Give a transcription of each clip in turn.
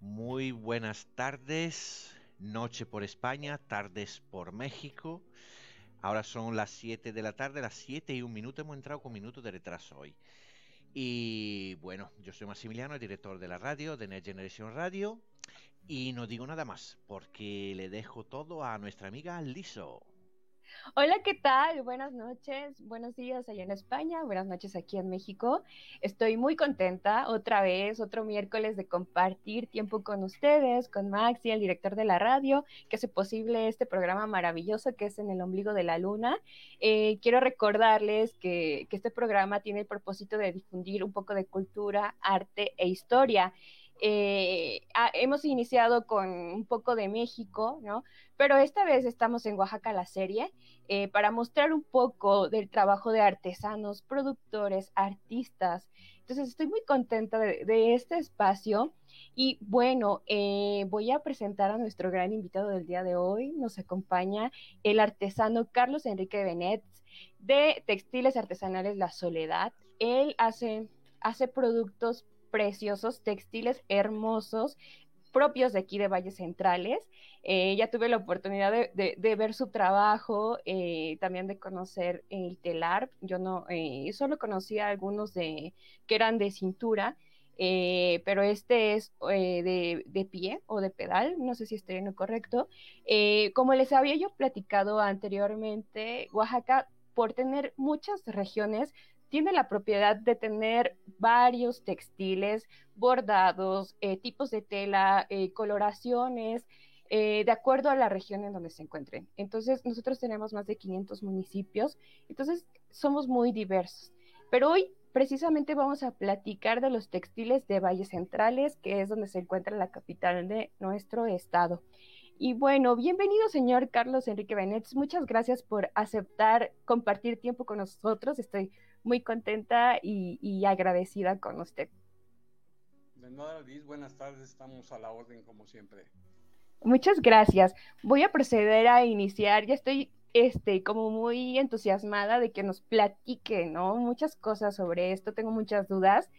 Muy buenas tardes, noche por España, tardes por México. Ahora son las 7 de la tarde, las 7 y un minuto. Hemos entrado con minutos de retraso hoy. Y bueno, yo soy Maximiliano, el director de la radio, de Next Generation Radio. Y no digo nada más, porque le dejo todo a nuestra amiga Liso. Hola, ¿qué tal? Buenas noches, buenos días allá en España, buenas noches aquí en México. Estoy muy contenta otra vez, otro miércoles de compartir tiempo con ustedes, con Maxi, el director de la radio, que hace posible este programa maravilloso que es En el ombligo de la luna. Eh, quiero recordarles que, que este programa tiene el propósito de difundir un poco de cultura, arte e historia. Eh, hemos iniciado con un poco de México, ¿no? Pero esta vez estamos en Oaxaca la serie eh, para mostrar un poco del trabajo de artesanos, productores, artistas. Entonces estoy muy contenta de, este espacio y bueno, eh, voy a presentar a nuestro gran invitado del día de hoy. Nos acompaña el artesano Carlos Enrique Benet de Textiles Artesanales La Soledad. Él hace, hace productos preciosos, textiles hermosos, propios de aquí de Valles Centrales. Eh, ya tuve la oportunidad de, ver su trabajo, eh, también de conocer el telar. Yo no, eh, solo conocía algunos de que eran de cintura, pero este es de, de, pie o de pedal, no sé si estoy en lo correcto. como les había yo platicado anteriormente, Oaxaca, por tener muchas regiones, tiene la propiedad de tener varios textiles, bordados, eh, tipos de tela, eh, coloraciones, eh, de acuerdo a la región en donde se encuentren. Entonces, nosotros tenemos más de 500 municipios, entonces somos muy diversos. Pero hoy precisamente vamos a platicar de los textiles de Valles Centrales, que es donde se encuentra la capital de nuestro estado. Y bueno, bienvenido, señor Carlos Enrique Benet. Muchas gracias por aceptar compartir tiempo con nosotros. Estoy muy contenta y, agradecida con usted. De nada, Liz, buenas tardes, estamos a la orden como siempre. Muchas gracias. Voy a proceder a iniciar, ya estoy este, como muy entusiasmada de que nos platique, ¿no? Muchas cosas sobre esto, tengo muchas dudas.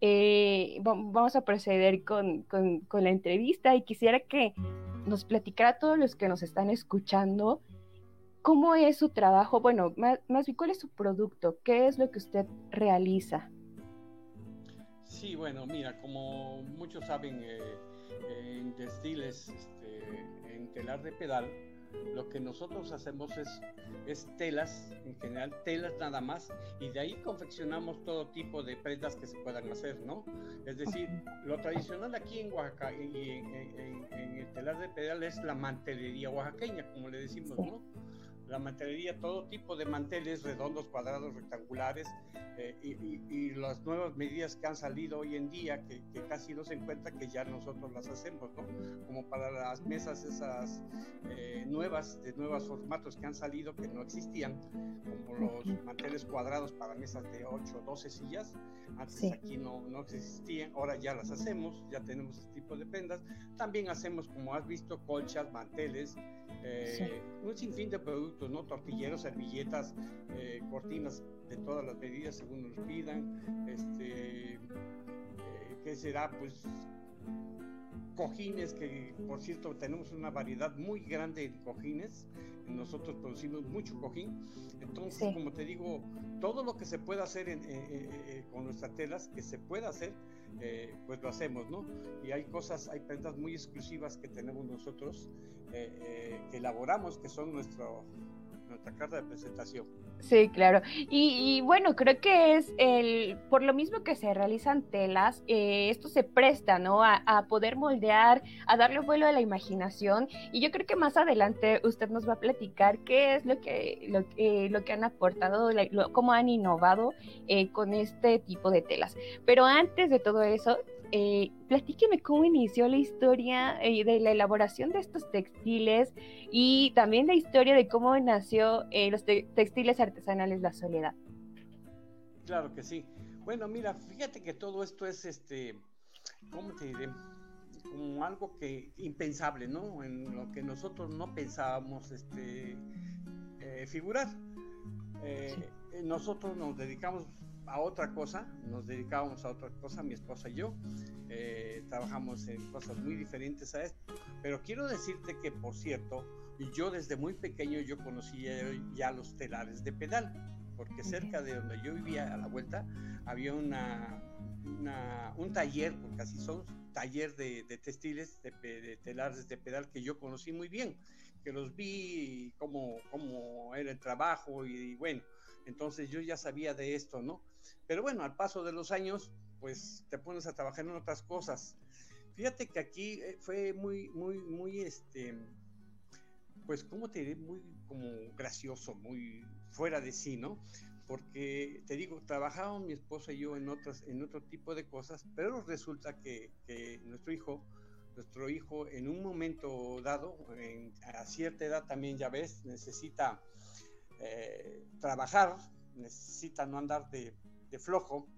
Eh, vamos a proceder con, con, con, la entrevista y quisiera que nos platicara a todos los que nos están escuchando ¿Cómo es su trabajo? Bueno, más, bien, ¿cuál es su producto? ¿Qué es lo que usted realiza? Sí, bueno, mira, como muchos saben, eh, en textiles, este, en telar de pedal, lo que nosotros hacemos es, es, telas, en general telas nada más, y de ahí confeccionamos todo tipo de prendas que se puedan hacer, ¿no? Es decir, lo tradicional aquí en Oaxaca y en, en el telar de pedal es la mantelería oaxaqueña, como le decimos, ¿no? La mantelería, todo tipo de manteles redondos, cuadrados, rectangulares eh, y, las nuevas medidas que han salido hoy en día, que, casi no se encuentra, que ya nosotros las hacemos, ¿no? Como para las mesas esas eh, nuevas, de nuevos formatos que han salido que no existían, como los manteles cuadrados para mesas de 8 o 12 sillas, antes aquí no, no existían, ahora ya las hacemos, ya tenemos este tipo de prendas. También hacemos, como has visto, colchas, manteles, eh, un sinfín de productos, ¿no? Tortilleros, servilletas, eh, cortinas de todas las medidas según nos pidan. Este, eh, ¿Qué será? Pues cojines, que por cierto tenemos una variedad muy grande de cojines. Nosotros producimos mucho cojín. Entonces, como te digo, todo lo que se pueda hacer con nuestras telas, que se pueda hacer, pues lo hacemos, ¿no? Y hay cosas, hay prendas muy exclusivas que tenemos nosotros eh, eh, que elaboramos, que son nuestro, carta de presentación. Sí, claro. Y, bueno, creo que es el, por lo mismo que se realizan telas, eh, esto se presta, ¿no? A, poder moldear, a darle vuelo a la imaginación. Y yo creo que más adelante usted nos va a platicar qué es lo que, lo, lo que han aportado, cómo han innovado con este tipo de telas. Pero antes de todo eso, eh, platíqueme cómo inició la historia eh, de la elaboración de estos textiles y también la historia de cómo nació eh, los textiles artesanales La Soledad. Claro que sí. Bueno, mira, fíjate que todo esto es, este, ¿cómo te diré? Como algo que impensable, ¿no? En lo que nosotros no pensábamos, este, figurar. nosotros nos dedicamos a otra cosa, nos dedicábamos a otra cosa, mi esposa y yo. Eh, trabajamos en cosas muy diferentes a esto. Pero quiero decirte que, por cierto, yo desde muy pequeño yo conocía ya los telares de pedal, porque cerca de donde yo vivía a la vuelta había una, un taller, porque así son, taller de, textiles, de, telares de pedal que yo conocí muy bien, que los vi cómo, cómo era el trabajo y bueno, entonces yo ya sabía de esto, ¿no? Pero bueno, al paso de los años, pues te pones a trabajar en otras cosas. Fíjate que aquí eh, fue muy, muy, muy, este, pues, ¿cómo te diré? Muy como gracioso, muy fuera de sí, ¿no? Porque te digo, trabajábamos mi esposa y yo en otras, en otro tipo de cosas, pero resulta que, nuestro hijo, nuestro hijo en un momento dado, a cierta edad también ya ves, necesita eh, trabajar, necesita no andar de, flojo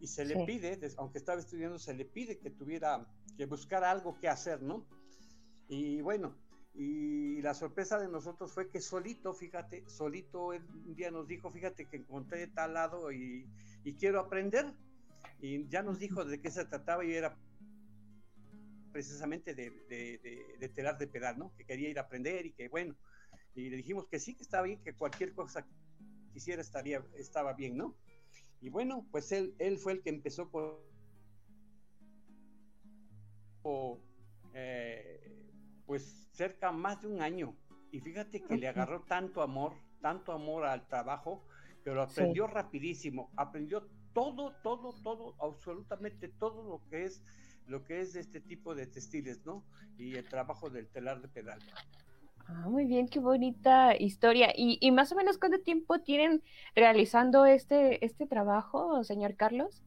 y se le pide, aunque estaba estudiando, se le pide que tuviera, que buscara algo que hacer, ¿no? Y bueno, y la sorpresa de nosotros fue que solito, fíjate, solito un día nos dijo, fíjate que encontré tal lado y, quiero aprender. Y ya nos dijo de qué se trataba y era precisamente de, de, telar de pedal, ¿no? Que quería ir a aprender y que bueno. Y le dijimos que sí, que estaba bien, que cualquier cosa quisiera estaría, estaba bien, ¿no? Y bueno, pues él, él fue el que empezó por, eh, pues cerca más de un año. Y fíjate que le agarró tanto amor, tanto amor al trabajo, que lo aprendió rapidísimo, aprendió todo, todo, todo, absolutamente todo lo que es lo que es este tipo de textiles, ¿no? Y el trabajo del telar de pedal. Ah, muy bien, qué bonita historia. ¿Y, más o menos cuánto tiempo tienen realizando este, este trabajo, señor Carlos?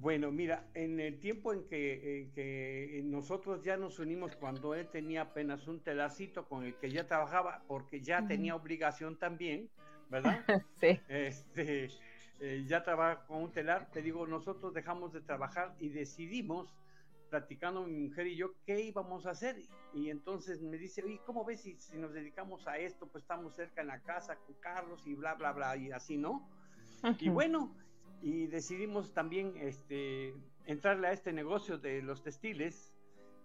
Bueno, mira, en el tiempo en que, nosotros ya nos unimos cuando él tenía apenas un telacito con el que ya trabajaba, porque ya tenía obligación también, ¿verdad? sí. Este, eh, ya trabaja con un telar, te digo, nosotros dejamos de trabajar y decidimos platicando mi mujer y yo qué íbamos a hacer. Y entonces me dice, oye, ¿cómo ves si, si, nos dedicamos a esto? Pues estamos cerca en la casa con Carlos y bla, bla, bla, y así, ¿no? Y bueno, y decidimos también este, entrarle a este negocio de los textiles.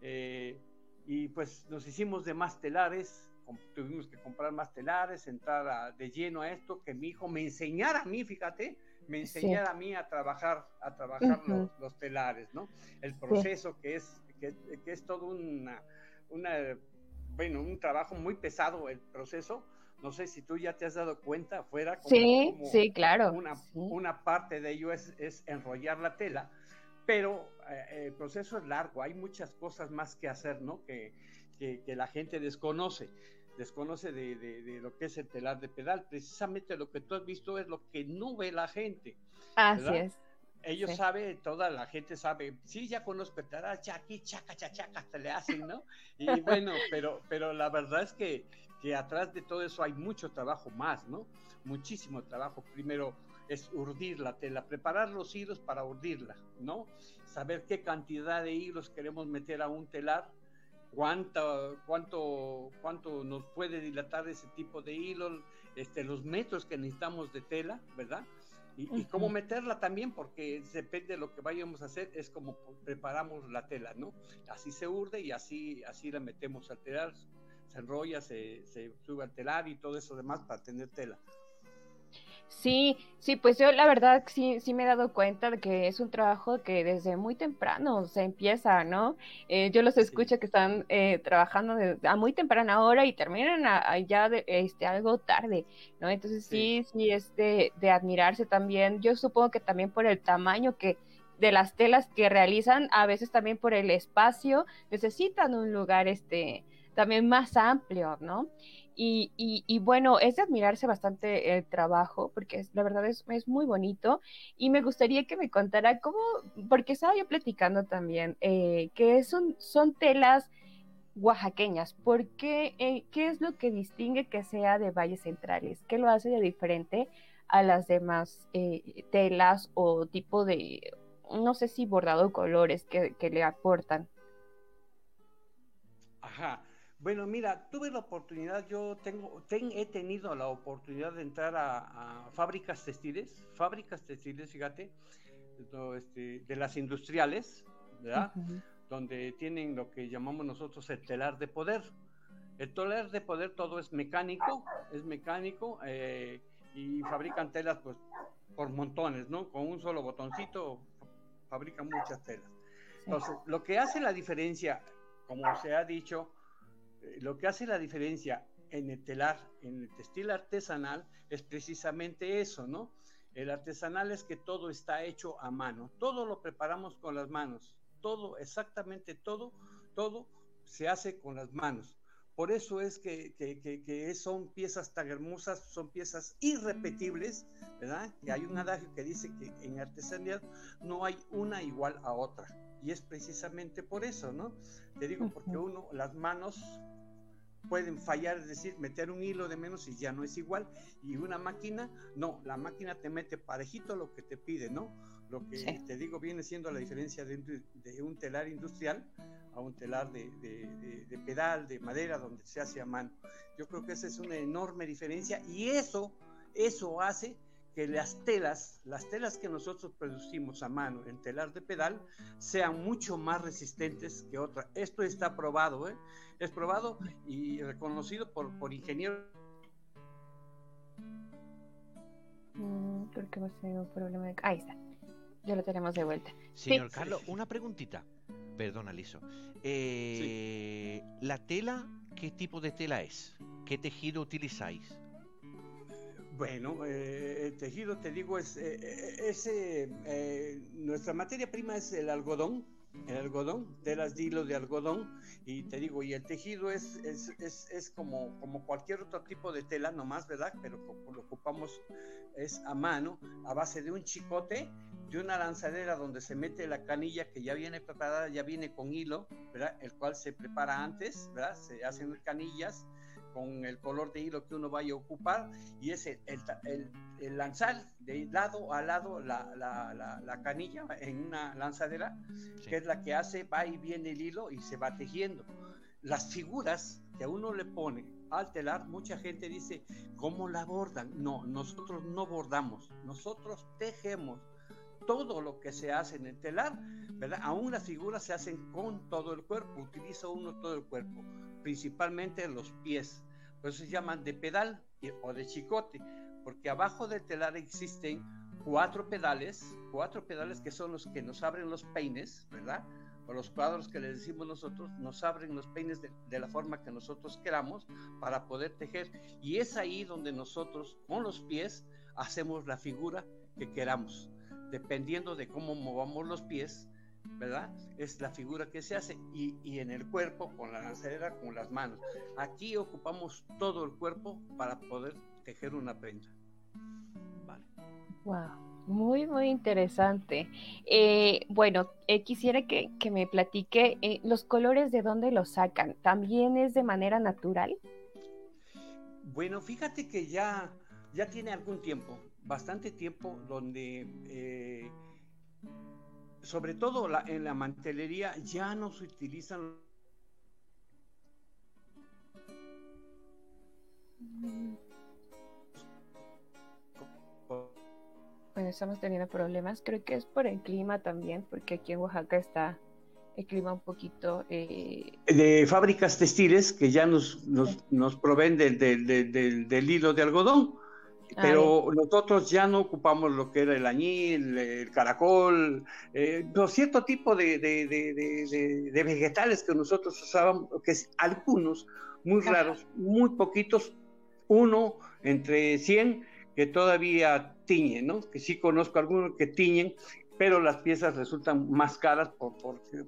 Eh, y pues nos hicimos de más telares, tuvimos que comprar más telares, entrar de lleno a esto, que mi hijo me enseñara a mí, fíjate, me enseñara a mí a trabajar, a trabajar los, telares, ¿no? El proceso que es, que, es todo una, una, bueno, un trabajo muy pesado el proceso. No sé si tú ya te has dado cuenta afuera. sí, sí, claro. Una, una parte de ello es, es enrollar la tela, pero eh, el proceso es largo, hay muchas cosas más que hacer, ¿no? Que, que, que la gente desconoce desconoce de, lo que es el telar de pedal. Precisamente lo que tú has visto es lo que no ve la gente. Así es. Ellos saben, toda la gente sabe, sí, ya conozco el telar, chaqui, chaca, chaca, hasta le hacen, ¿no? Y bueno, pero, pero la verdad es que, que atrás de todo eso hay mucho trabajo más, ¿no? Muchísimo trabajo. Primero es urdir la tela, preparar los hilos para urdirla, ¿no? Saber qué cantidad de hilos queremos meter a un telar, cuánto, cuánto, cuánto nos puede dilatar ese tipo de hilo, este, los metros que necesitamos de tela, ¿verdad? Y, cómo meterla también, porque depende de lo que vayamos a hacer, es como preparamos la tela, ¿no? Así se urde y así, así la metemos al telar, se enrolla, se, se sube al telar y todo eso demás para tener tela. Sí, sí, pues yo la verdad sí, sí me he dado cuenta de que es un trabajo que desde muy temprano se empieza, ¿no? Eh, yo los escucho que están eh, trabajando a muy temprana hora y terminan ya de, este, algo tarde, ¿no? Entonces sí, sí, es de, de admirarse también. Yo supongo que también por el tamaño que de las telas que realizan, a veces también por el espacio, necesitan un lugar este también más amplio, ¿no? Y, y, bueno, es de admirarse bastante el trabajo, porque la verdad es, es, muy bonito. Y me gustaría que me contara cómo, porque estaba yo platicando también, eh, que son, son telas oaxaqueñas. ¿Por qué, eh, qué es lo que distingue que sea de valles centrales? ¿Qué lo hace de diferente a las demás eh, telas o tipo de, no sé si bordado colores que le aportan? Ajá. Bueno, mira, tuve la oportunidad, yo tengo, he tenido la oportunidad de entrar a, fábricas textiles, fábricas textiles, fíjate, este, de las industriales, ¿verdad? Donde tienen lo que llamamos nosotros el telar de poder. El telar de poder todo es mecánico, es mecánico eh, y fabrican telas pues por montones, ¿no? Con un solo botoncito fabrican muchas telas. Entonces, lo que hace la diferencia, como se ha dicho, lo que hace la diferencia en el telar, en el textil artesanal, es precisamente eso, ¿no? El artesanal es que todo está hecho a mano, todo lo preparamos con las manos, todo, exactamente todo, todo se hace con las manos. Por eso es que, que, son piezas tan hermosas, son piezas irrepetibles, ¿verdad? Y hay un adagio que dice que en artesanía no hay una igual a otra. Y es precisamente por eso, ¿no? Te digo, porque uno, las manos pueden fallar, es decir, meter un hilo de menos y ya no es igual. Y una máquina, no, la máquina te mete parejito lo que te pide, ¿no? Lo que te digo viene siendo la diferencia de, un telar industrial a un telar de, de, pedal, de madera, donde se hace a mano. Yo creo que esa es una enorme diferencia y eso, eso hace que las telas, las telas que nosotros producimos a mano en telar de pedal, sean mucho más resistentes que otras. Esto está probado, ¿eh? es probado y reconocido por, por ingenieros. Mm, creo va a ser un problema de... Ahí está, ya lo tenemos de vuelta. Señor Carlos, una preguntita. Perdona, Liso. Eh, ¿La tela, qué tipo de tela es? ¿Qué tejido utilizáis? Bueno, eh, el tejido, te digo, es, eh, eh, nuestra materia prima es el algodón, el algodón, telas de hilo de algodón, y te digo, y el tejido es, es, es, es como, como cualquier otro tipo de tela, nomás, ¿verdad? Pero lo ocupamos es a mano, a base de un chicote, de una lanzadera donde se mete la canilla que ya viene preparada, ya viene con hilo, ¿verdad? El cual se prepara antes, ¿verdad? Se hacen canillas con el color de hilo que uno vaya a ocupar y es el, el, lanzar de lado a lado la, la, la, canilla en una lanzadera, que es la que hace, va y viene el hilo y se va tejiendo. Las figuras que a uno le pone al telar, mucha gente dice, ¿cómo la bordan? No, nosotros no bordamos, nosotros tejemos todo lo que se hace en el telar, ¿verdad? Aún las figuras se hacen con todo el cuerpo, utiliza uno todo el cuerpo, principalmente los pies. Por eso se llaman de pedal o de chicote, porque abajo del telar existen cuatro pedales, cuatro pedales que son los que nos abren los peines, ¿verdad? O los cuadros que le decimos nosotros, nos abren los peines de, de, la forma que nosotros queramos para poder tejer. Y es ahí donde nosotros, con los pies, hacemos la figura que queramos. Dependiendo de cómo movamos los pies, ¿verdad? Es la figura que se hace y, en el cuerpo con la lanzadera, con las manos. Aquí ocupamos todo el cuerpo para poder tejer una prenda. Vale. Wow, muy, muy interesante. Eh, bueno, eh, quisiera que, me platique eh, los colores de dónde los sacan. ¿También es de manera natural? Bueno, fíjate que ya, ya tiene algún tiempo, bastante tiempo, donde sobre todo en la mantelería, ya no se utilizan. Bueno, estamos teniendo problemas. Creo que es por el clima también, porque aquí en Oaxaca está el clima un poquito... Eh, de fábricas textiles que ya nos, nos, proveen del hilo de algodón. Pero nosotros ya no ocupamos lo que era el añil, el caracol, eh, cierto tipo de, de, vegetales que nosotros usábamos, que es algunos, muy raros, muy poquitos, uno entre 100 que todavía tiñen, ¿no? Que sí conozco algunos que tiñen, pero las piezas resultan más caras por,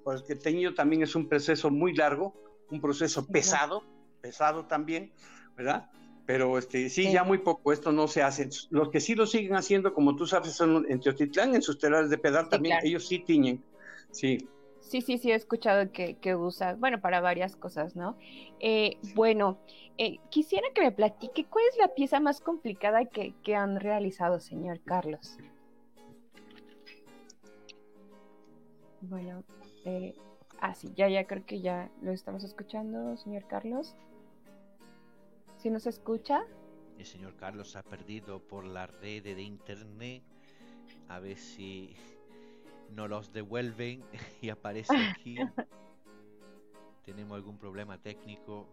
porque el teñido también es un proceso muy largo, un proceso pesado, pesado también, ¿verdad? Pero este, sí, ya muy poco, esto no se hace. Los que sí lo siguen haciendo, como tú sabes, son en Teotitlán, en sus telares de pedal también, ellos sí tiñen, sí. Sí, sí, sí, he escuchado que, que usas, bueno, para varias cosas, ¿no? Eh, bueno, eh, quisiera que me platique cuál es la pieza más complicada que, que han realizado, señor Carlos. Bueno, eh, Ah, sí, ya, ya creo que ya lo estamos escuchando, señor Carlos. ¿Sí nos escucha? El señor Carlos ha perdido por la red de internet. A ver si nos los devuelven y aparece aquí. Tenemos algún problema técnico.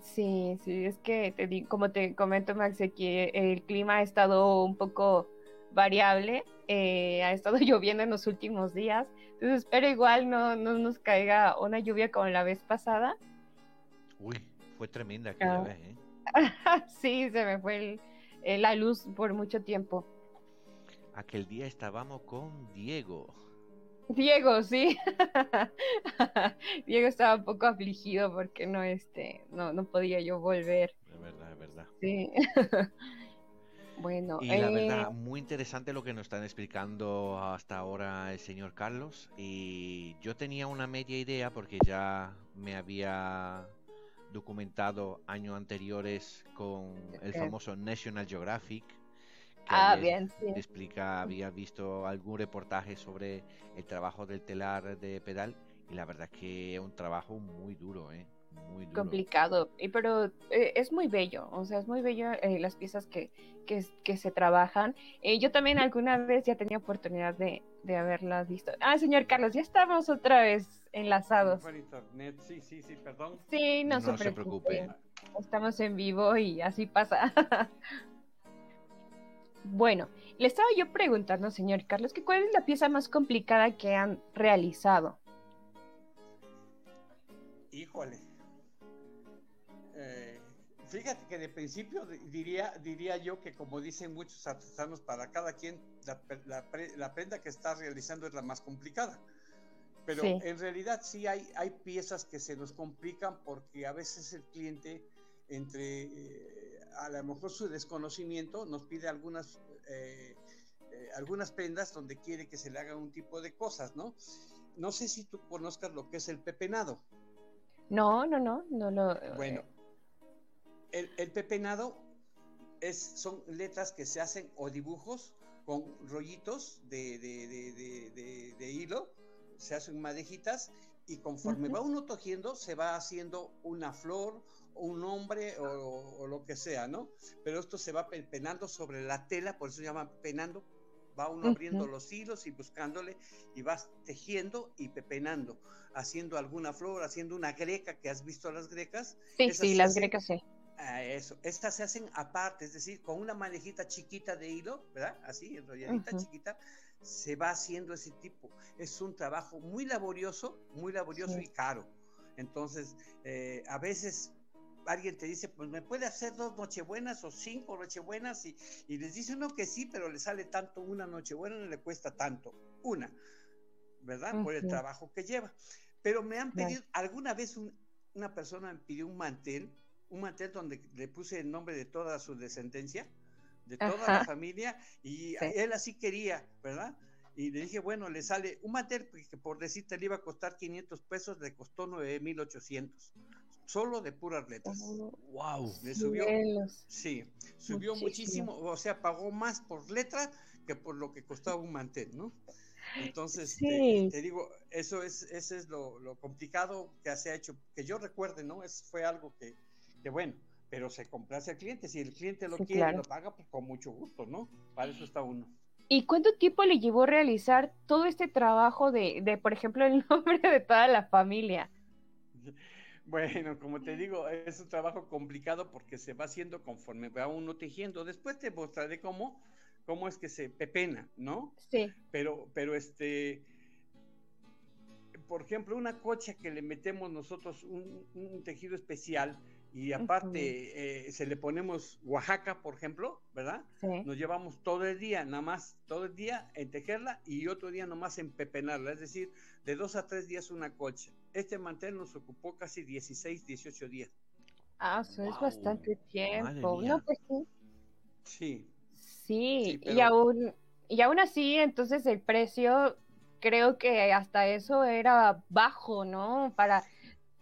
Sí, sí, es que te digo, como te comento, Max, que el clima ha estado un poco variable, eh, ha estado lloviendo en los últimos días, entonces espero igual no, no nos caiga una lluvia como la vez pasada. Uy, fue tremenda aquella Ah. vez, ¿eh? sí, se me fue el- eh, la luz por mucho tiempo. Aquel día estábamos con Diego. Diego, sí. Diego estaba un poco afligido porque no, este, no, no podía yo volver. Es verdad, es verdad. Sí. bueno, Y la eh, verdad, muy interesante lo que nos están explicando hasta ahora el señor Carlos. Y yo tenía una media idea porque ya me había documentado años anteriores con el Ok. famoso National Geographic. que ah, bien, sí. explica, había visto algún reportaje sobre el trabajo del telar de pedal y la verdad es que es un trabajo muy duro, ¿eh? Muy duro. complicado, y pero eh, es muy bello, o sea, es muy bello eh, las piezas que, que, que se trabajan. Eh, yo también alguna vez ya tenía oportunidad de, de haberlas visto. Ah, señor Carlos, ya estamos otra vez enlazados. Por internet, sí, sí, sí, perdón. Sí, no, No se, se preocupe. Estamos en vivo y así pasa. bueno, le estaba yo preguntando, señor Carlos, que cuál es la pieza más complicada que han realizado. Híjole. Eh, fíjate que de principio di- diría, diría yo que como dicen muchos artesanos, para cada quien la, la pre- la prenda que está realizando es la más complicada. Pero Sí. en realidad sí hay, hay piezas que se nos complican porque a veces el cliente, entre eh, a lo mejor su desconocimiento, nos pide algunas, eh, eh, algunas prendas donde quiere que se le haga un tipo de cosas, ¿no? No sé si tú conozcas lo que es el pepenado. No, no, no, no lo. Bueno, el, el pepenado es, son letras que se hacen o dibujos con rollitos de, de- de- de- de- de hilo, se hacen madejitas y conforme va uno tejiendo se va haciendo una flor, un hombre o, o lo que sea, ¿no? Pero esto se va penando sobre la tela, por eso se llama penando. Va uno abriendo los hilos y buscándole y vas tejiendo y pepenando, haciendo alguna flor, haciendo una greca que has visto a las grecas, sí, esas sí, las hacen- grecas sí. Ah, eso. Estas se hacen aparte, es decir, con una manejita chiquita de hilo, ¿verdad? Así, enrolladita, Ujú. chiquita, se va haciendo ese tipo. Es un trabajo muy laborioso, muy laborioso Sí. y caro. Entonces, eh, a veces alguien te dice, pues me puede hacer dos nochebuenas o cinco nochebuenas y, y les dice uno que sí, pero le sale tanto una nochebuena, no le cuesta tanto. Una, ¿verdad? Por el trabajo que lleva. Pero me han pedido, alguna vez un- una persona me pidió un mantel, un mantel donde le puse el nombre de toda su descendencia, de toda Ajá. la familia, y Sí. él así quería, ¿verdad? Y le dije, bueno, le sale un mantel que por decirte le iba a costar 500 pesos, le costó 9800, solo de puras letras. ¡Wow! Le subió, Cielos. sí, subió Muchísimo. muchísimo, o sea, pagó más por letra que por lo que costaba un mantel, ¿no? Entonces, Sí. te, te digo, eso es, ese es lo, lo complicado que se ha hecho, que yo recuerde, ¿no? Es, fue algo que, que bueno, pero se complace al cliente, si el cliente lo Sí, quiere, claro. lo paga, pues con mucho gusto, ¿no? Para eso está uno. ¿Y cuánto tiempo le llevó realizar todo este trabajo de, de, por ejemplo, el nombre de toda la familia? Bueno, como te digo, es un trabajo complicado porque se va haciendo conforme va uno tejiendo. Después te mostraré cómo, cómo es que se pepena, ¿no? Sí. Pero, pero este, por ejemplo, una cocha que le metemos nosotros un, un tejido especial y aparte eh, se le ponemos Oaxaca, por ejemplo, ¿verdad? Sí. Nos llevamos todo el día, nada más todo el día en tejerla y otro día nomás en pepenarla, es decir, de dos a tres días una cocha. Este mantel nos ocupó casi 16, 18 días. Ah, eso es bastante tiempo. No, pues sí. Sí, Sí, Sí, y aún, y aún así, entonces el precio, creo que hasta eso era bajo, ¿no? Para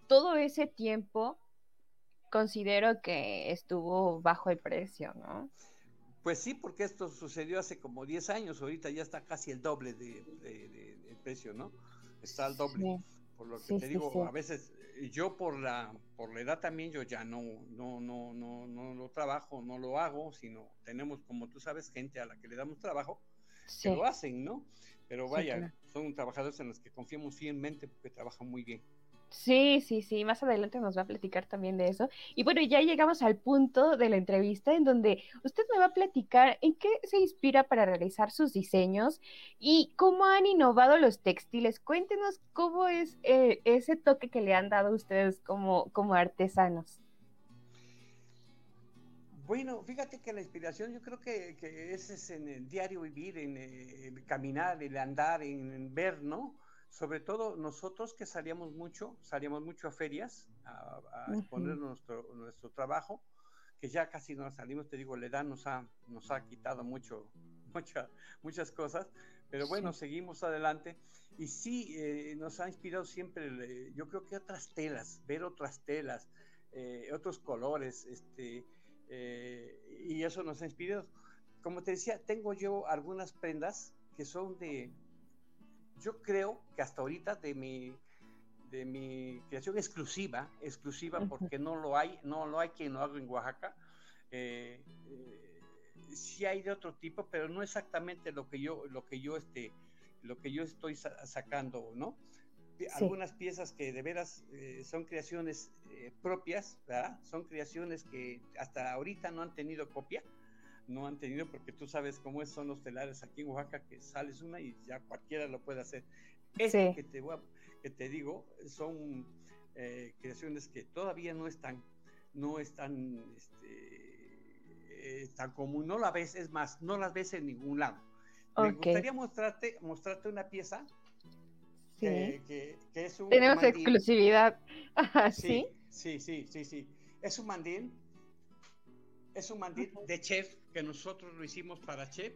todo ese tiempo, considero que estuvo bajo el precio, ¿no? pues sí, porque esto sucedió hace como 10 años, ahorita ya está casi el doble de, de- de- del precio, ¿no? Está al doble. Sí. Por lo que te digo, a veces yo por la, por la edad también yo ya no, no, no, no, no lo trabajo, no lo hago, sino tenemos, como tú sabes, gente a la que le damos trabajo, que lo hacen, ¿no? Pero vaya, son trabajadores en los que confiamos fielmente porque trabajan muy bien. Sí, sí, sí, más adelante nos va a platicar también de eso. Y bueno, ya llegamos al punto de la entrevista en donde usted me va a platicar en qué se inspira para realizar sus diseños y cómo han innovado los textiles. Cuéntenos cómo es eh, ese toque que le han dado ustedes como, como artesanos. Bueno, fíjate que la inspiración yo creo que, es, en el diario vivir, en, en eh, caminar, el andar, en ver, ¿no? Sobre todo nosotros que salíamos mucho, salíamos mucho a ferias a, exponer nuestro, nuestro trabajo, que ya casi no salimos, te digo, la edad nos ha, nos ha quitado mucho, mucha, muchas cosas, pero bueno, seguimos adelante. Y sí, eh, nos ha inspirado siempre, yo creo que otras telas, ver otras telas, eh, otros colores, este, eh, y eso nos ha inspirado. Como te decía, tengo yo algunas prendas que son de, yo creo que hasta ahorita de mi, de mi creación exclusiva, exclusiva porque no lo hay, no lo hay quien lo haga en Oaxaca. Eh, eh, sí hay de otro tipo, pero no exactamente lo que yo, lo que yo, este, lo que yo estoy sacando, ¿no? Algunas piezas que de veras eh, son creaciones propias, ¿verdad? Son creaciones que hasta ahorita no han tenido copia no han tenido, porque tú sabes cómo son los telares aquí en Oaxaca, que sales una y ya cualquiera lo puede hacer. Este que, te que te digo son eh, creaciones que todavía no están, no están este, eh, tan común, no la ves, es más, no las ves en ningún lado. Me gustaría mostrarte, mostrarte una pieza que, es un Tenemos exclusividad. ¿Sí? sí, sí, sí, sí. Es un mandil es un mandil de chef que nosotros lo hicimos para chef.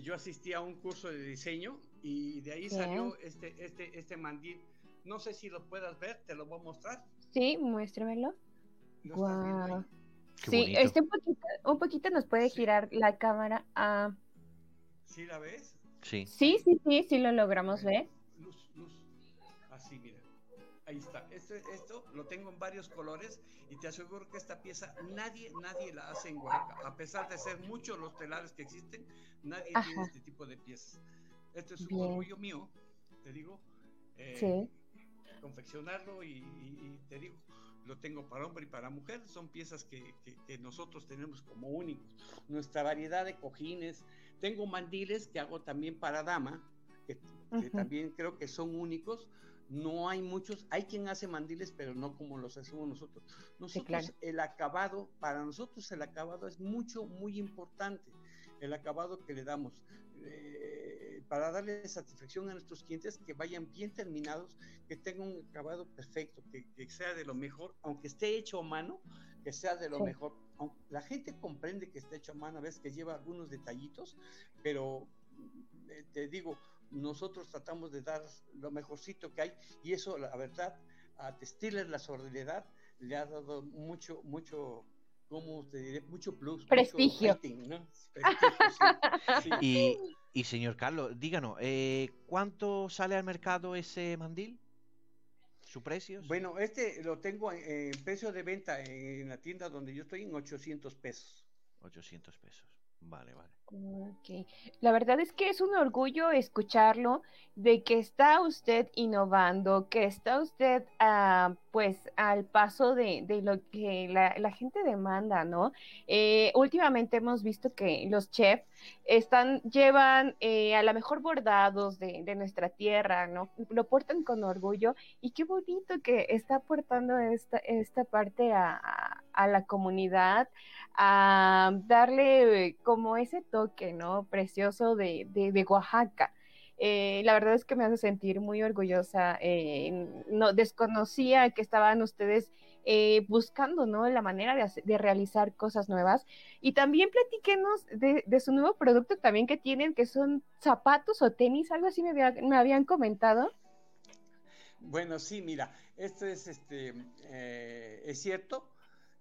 Yo asistí a un curso de diseño y de ahí salió este, este, este mandil. No sé si lo puedas ver, te lo voy a mostrar. Sí, muéstramelo. Wow. Sí, este un poquito, un poquito nos puede girar la cámara a... ¿Sí la ves? Sí. Sí, sí, sí, sí lo logramos ver. Luz, luz. Así, mira. Ahí está. Esto, esto lo tengo en varios colores y te aseguro que esta pieza nadie, nadie la hace en Oaxaca. A pesar de ser muchos los telares que existen, nadie tiene este tipo de piezas. Esto es un orgullo mío, te digo. Eh, confeccionarlo y, te digo, lo tengo para hombre y para mujer. Son piezas que, nosotros tenemos como únicos. Nuestra variedad de cojines. Tengo mandiles que hago también para dama, que, también creo que son únicos no hay muchos, hay quien hace mandiles, pero no como los hacemos nosotros. Nosotros, el acabado, para nosotros el acabado es mucho, muy importante, el acabado que le damos. Eh, para darle satisfacción a nuestros clientes, que vayan bien terminados, que tengan un acabado perfecto, que, sea de lo mejor, aunque esté hecho a mano, que sea de lo mejor. La gente comprende que está hecho a mano, a veces que lleva algunos detallitos, pero eh, te digo, nosotros tratamos de dar lo mejorcito que hay y eso, la verdad, a Textiles La Sordidad le ha dado mucho, mucho, ¿cómo te diré? Mucho plus. Prestigio. Y, señor Carlos, díganos, eh, ¿cuánto sale al mercado ese mandil? ¿Su precio? Bueno, este lo tengo en, precio de venta en la tienda donde yo estoy en 800 pesos. 800 pesos. Vale, vale. Okay. La verdad es que es un orgullo escucharlo de que está usted innovando, que está usted ah, pues al paso de, lo que la, gente demanda, ¿no? Eh, últimamente hemos visto que los chefs están, llevan eh, a la mejor bordados de, nuestra tierra, ¿no? Lo portan con orgullo y qué bonito que está aportando esta, esta parte a, a la comunidad, a darle como ese toque, ¿no? Precioso de, de, Oaxaca. Eh, la verdad es que me hace sentir muy orgullosa. Eh, no desconocía que estaban ustedes eh, buscando, ¿no? La manera de, de, realizar cosas nuevas. Y también platíquenos de, de, su nuevo producto también que tienen, que son zapatos o tenis, algo así me, me habían comentado. Bueno, sí, mira, esto es, este, es cierto.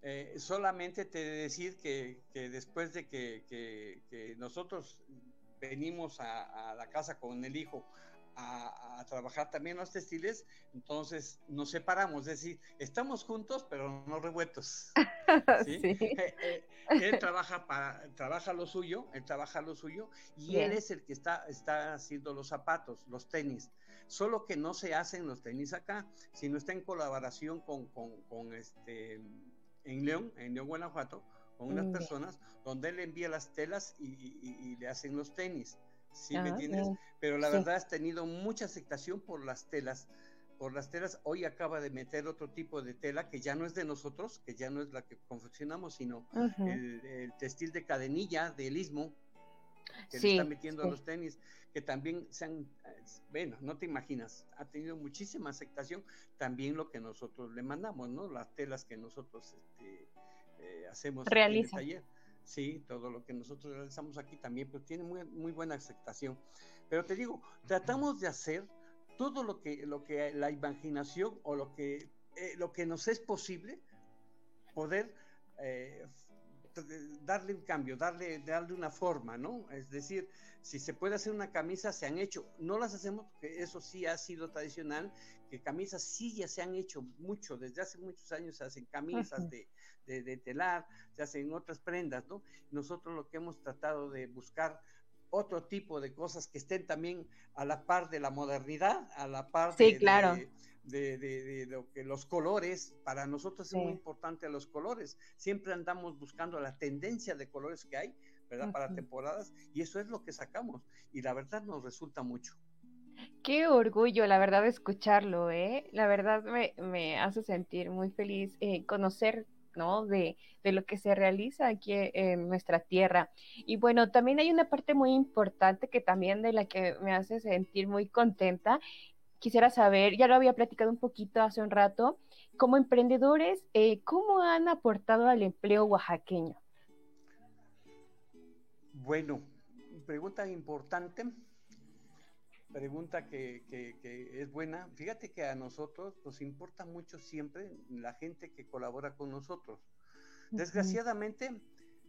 Eh, solamente te de decir que, después de que, nosotros venimos a, la casa con el hijo a, trabajar también los textiles, entonces nos separamos, es decir, estamos juntos pero no revueltos. Eh, eh, él trabaja para, trabaja lo suyo, él trabaja lo suyo y él es el que está, está haciendo los zapatos, los tenis. Solo que no se hacen los tenis acá, sino está en colaboración con, con, este, en León, en León, Guanajuato, con unas personas donde él envía las telas y le hacen los tenis. ¿sí me ah, entiendes? Pero la verdad has tenido mucha aceptación por las telas. Por las telas, hoy acaba de meter otro tipo de tela que ya no es de nosotros, que ya no es la que confeccionamos, sino el, textil de cadenilla del istmo, que le está metiendo a los tenis, que también se han, bueno, no te imaginas, ha tenido muchísima aceptación, también lo que nosotros le mandamos, ¿no? Las telas que nosotros este, eh, hacemos en el taller. Sí, todo lo que nosotros realizamos aquí también, pues tiene muy, muy buena aceptación. Pero te digo, tratamos de hacer todo lo que, lo que la imaginación o lo que, eh, lo que nos es posible poder eh, darle un cambio, darle, darle una forma, ¿no? Es decir, si se puede hacer una camisa, se han hecho. No las hacemos porque eso sí ha sido tradicional, que camisas sí ya se han hecho mucho, desde hace muchos años se hacen camisas de, de, telar, se hacen otras prendas, ¿no? Nosotros lo que hemos tratado de buscar otro tipo de cosas que estén también a la par de la modernidad, a la par de, claro. de, lo que los colores, para nosotros es muy importante los colores, siempre andamos buscando la tendencia de colores que hay, ¿verdad? Para temporadas, y eso es lo que sacamos, y la verdad nos resulta mucho. Qué orgullo, la verdad, escucharlo, ¿eh? La verdad me, me hace sentir muy feliz eh, conocer ¿no? De, lo que se realiza aquí en nuestra tierra. Y bueno, también hay una parte muy importante que también de la que me hace sentir muy contenta. Quisiera saber, ya lo había platicado un poquito hace un rato, como emprendedores, eh, ¿cómo han aportado al empleo oaxaqueño? Bueno, pregunta importante pregunta que, es buena. Fíjate que a nosotros nos importa mucho siempre la gente que colabora con nosotros. Desgraciadamente,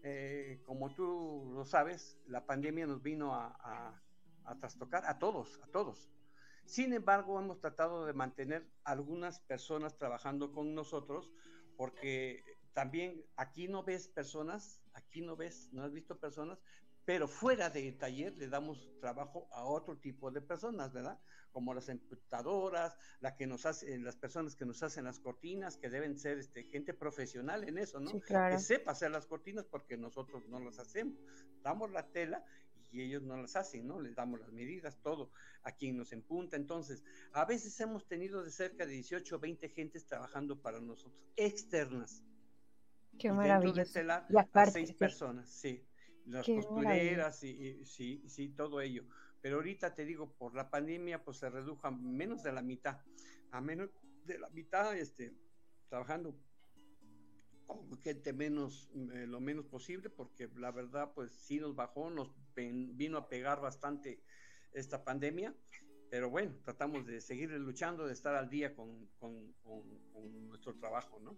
eh, como tú lo sabes, la pandemia nos vino a, trastocar a todos, a todos. Sin embargo, hemos tratado de mantener algunas personas trabajando con nosotros porque también aquí no ves personas, aquí no ves, no has visto personas, pero fuera del taller le damos trabajo a otro tipo de personas, ¿verdad? Como las computadoras, la que nos hace, las personas que nos hacen las cortinas, que deben ser este, gente profesional en eso, ¿no? Que sepa hacer las cortinas porque nosotros no las hacemos. Damos la tela y ellos no las hacen, ¿no? Les damos las medidas, todo, a quien nos empunta. Entonces, a veces hemos tenido de cerca de 18 o 20 gentes trabajando para nosotros, externas. Qué maravilla. Y aparte, seis personas, sí las costureras y, sí, sí, todo ello. Pero ahorita te digo, por la pandemia, pues se redujo a menos de la mitad, a menos de la mitad, este, trabajando con gente menos, eh, lo menos posible, porque la verdad, pues sí nos bajó, nos vino a pegar bastante esta pandemia, pero bueno, tratamos de seguir luchando, de estar al día con, con nuestro trabajo, ¿no?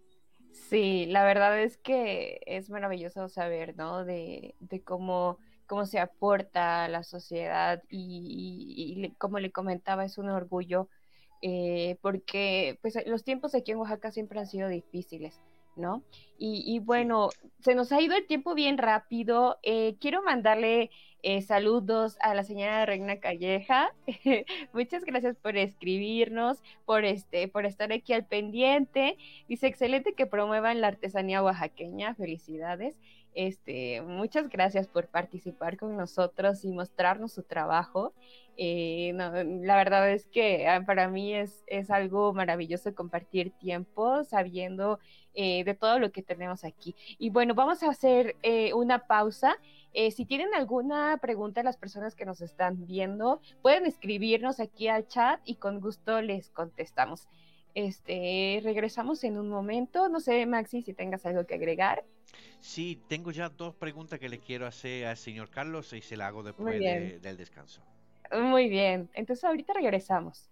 Sí, la verdad es que es maravilloso saber, ¿no? De, de cómo, cómo se aporta a la sociedad y, como le comentaba, es un orgullo eh, porque pues los tiempos aquí en Oaxaca siempre han sido difíciles. ¿no? Y, bueno, se nos ha ido el tiempo bien rápido. Eh, quiero mandarle eh, saludos a la señora Reina Calleja. Muchas gracias por escribirnos, por este, por estar aquí al pendiente. Dice excelente que promuevan la artesanía oaxaqueña. Felicidades. Este, muchas gracias por participar con nosotros y mostrarnos su trabajo. Eh, la verdad es que ah, para mí es, es algo maravilloso compartir tiempo sabiendo eh, de todo lo que tenemos aquí. Y bueno, vamos a hacer eh, una pausa. si tienen alguna pregunta las personas que nos están viendo, pueden escribirnos aquí al chat y con gusto les contestamos. Este, regresamos en un momento. No sé, Maxi, si tengas algo que agregar. Sí, tengo ya dos preguntas que le quiero hacer al señor Carlos y se la hago después del descanso. Muy bien, entonces ahorita regresamos.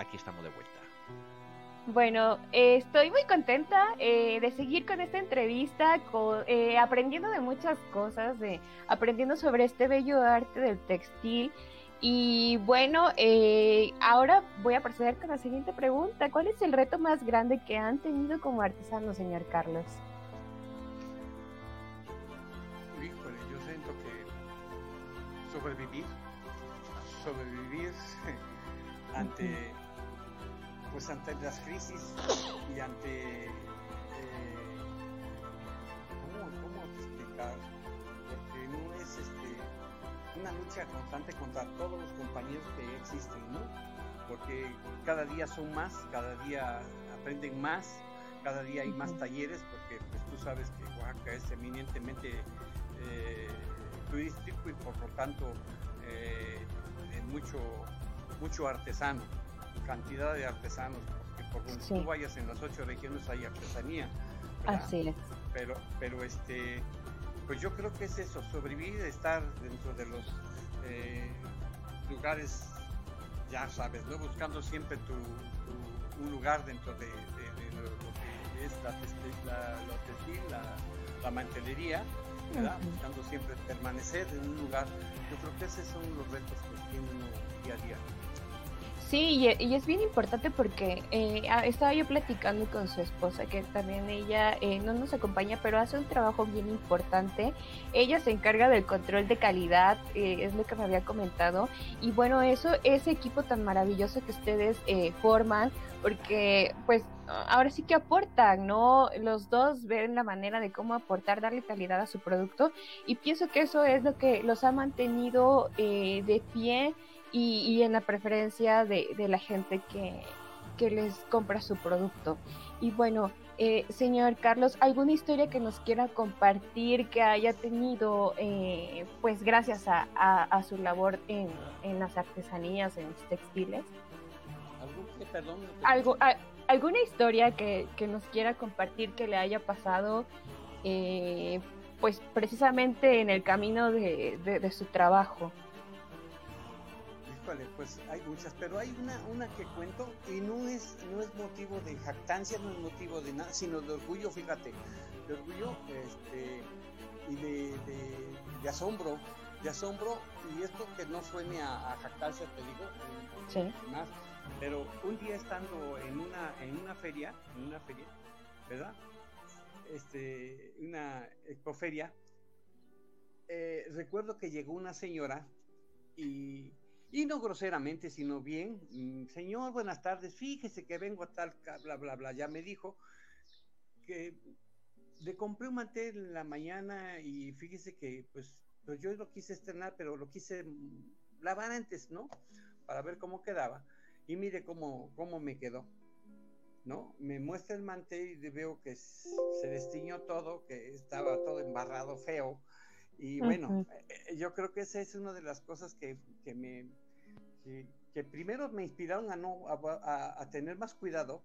Aquí estamos de vuelta. Bueno, eh, estoy muy contenta eh, de seguir con esta entrevista, eh, aprendiendo de muchas cosas, de, aprendiendo sobre este bello arte del textil. Y bueno, ahora voy a proceder con la siguiente pregunta. ¿Cuál es el reto más grande que han tenido como artesano, señor Carlos? Existen no porque cada día son más cada día aprenden más cada día hay más talleres porque pues tú sabes que Oaxaca es eminentemente eh, turístico y por lo tanto eh, mucho mucho artesano cantidad de artesanos, porque por donde tú vayas en las ocho regiones hay artesanía. Así es. Pero, pero este, pues yo creo que es eso, sobrevivir, estar dentro de los eh, lugares, ya sabes, ¿no? Buscando siempre tu, un lugar dentro de, lo, que es la, textil, la, la, mantelería, Buscando siempre permanecer en un lugar. Yo creo que esos son los retos que tiene uno día a día. Sí, y, es bien importante porque eh, estaba yo platicando con su esposa, que también ella eh, no nos acompaña, pero hace un trabajo bien importante. Ella se encarga del control de calidad, eh, es lo que me había comentado. Y bueno, eso, ese equipo tan maravilloso que ustedes eh, forman, porque pues ahora sí que aportan, ¿no? Los dos ven la manera de cómo aportar, darle calidad a su producto. Y pienso que eso es lo que los ha mantenido de pie y, en la preferencia de, la gente que, les compra su producto. Y bueno, eh, señor Carlos, ¿alguna historia que nos quiera compartir que haya tenido, eh, pues gracias a, su labor en, las artesanías, en los textiles? ¿Algo, ¿Alguna historia que, nos quiera compartir que le haya pasado, eh, pues precisamente en el camino de su trabajo? Pues hay muchas, pero hay una, una que cuento y no es, no es motivo de jactancia, no es motivo de nada, sino de orgullo, fíjate, de orgullo este, y de, asombro, de asombro, y esto que no suene a, jactancia, te digo, más, pero un día estando en una, en una feria, en una feria, ¿verdad? Este, una expoferia, eh, recuerdo que llegó una señora y y no groseramente, sino bien, mm, señor, buenas tardes, fíjese que vengo a tal, bla, bla, bla, ya me dijo que le compré un mantel en la mañana y fíjese que pues, pues yo lo quise estrenar, pero lo quise lavar antes, ¿no? Para ver cómo quedaba. Y mire cómo, cómo me quedó, ¿no? Me muestra el mantel y veo que se destiñó todo, que estaba todo embarrado, feo. Y bueno, eh, yo creo que esa es una de las cosas que, que me que, primero me inspiraron a no a, tener más cuidado,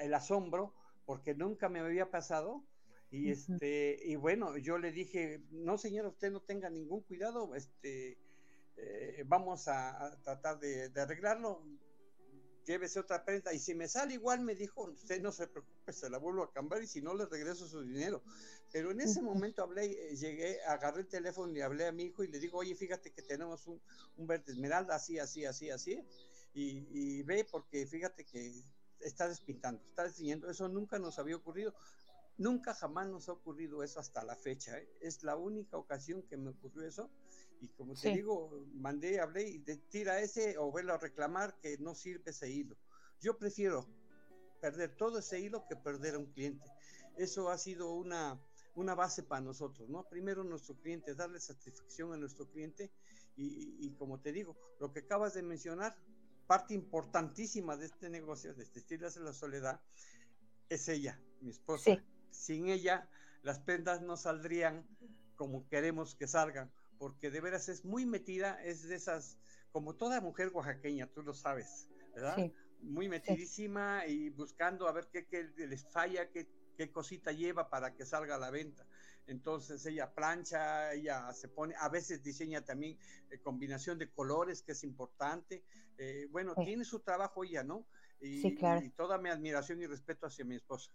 el asombro, porque nunca me había pasado. Y este, y bueno, yo le dije, no señor, usted no tenga ningún cuidado, este, eh, vamos a, tratar de, de, arreglarlo llévese otra prenda. Y si me sale igual, me dijo, usted no se preocupe, se la vuelvo a cambiar y si no, le regreso su dinero. Pero en ese momento hablé, eh, llegué, agarré el teléfono y hablé a mi hijo y le digo, oye, fíjate que tenemos un, un verde esmeralda, así, así, así, así. Y, y ve, porque fíjate que está despintando, está diseñando. Eso nunca nos había ocurrido. Nunca jamás nos ha ocurrido eso hasta la fecha. ¿eh? Es la única ocasión que me ocurrió eso y como te digo, mandé, hablé y de, tira ese o verlo a reclamar que no sirve ese hilo. Yo prefiero perder todo ese hilo que perder a un cliente. Eso ha sido una, una base para nosotros, ¿no? Primero nuestro cliente, darle satisfacción a nuestro cliente y, como te digo, lo que acabas de mencionar, parte importantísima de este negocio, de este estilo de la soledad, es ella, mi esposa. Sin ella, las prendas no saldrían como queremos que salgan porque de veras es muy metida, es de esas, como toda mujer oaxaqueña, tú lo sabes, ¿verdad? Muy metidísima y buscando a ver qué, qué les falla, qué, qué cosita lleva para que salga a la venta. Entonces ella plancha, ella se pone, a veces diseña también eh, combinación de colores, que es importante. eh, bueno, tiene su trabajo ella, ¿no? Y, sí, claro. y toda mi admiración y respeto hacia mi esposa.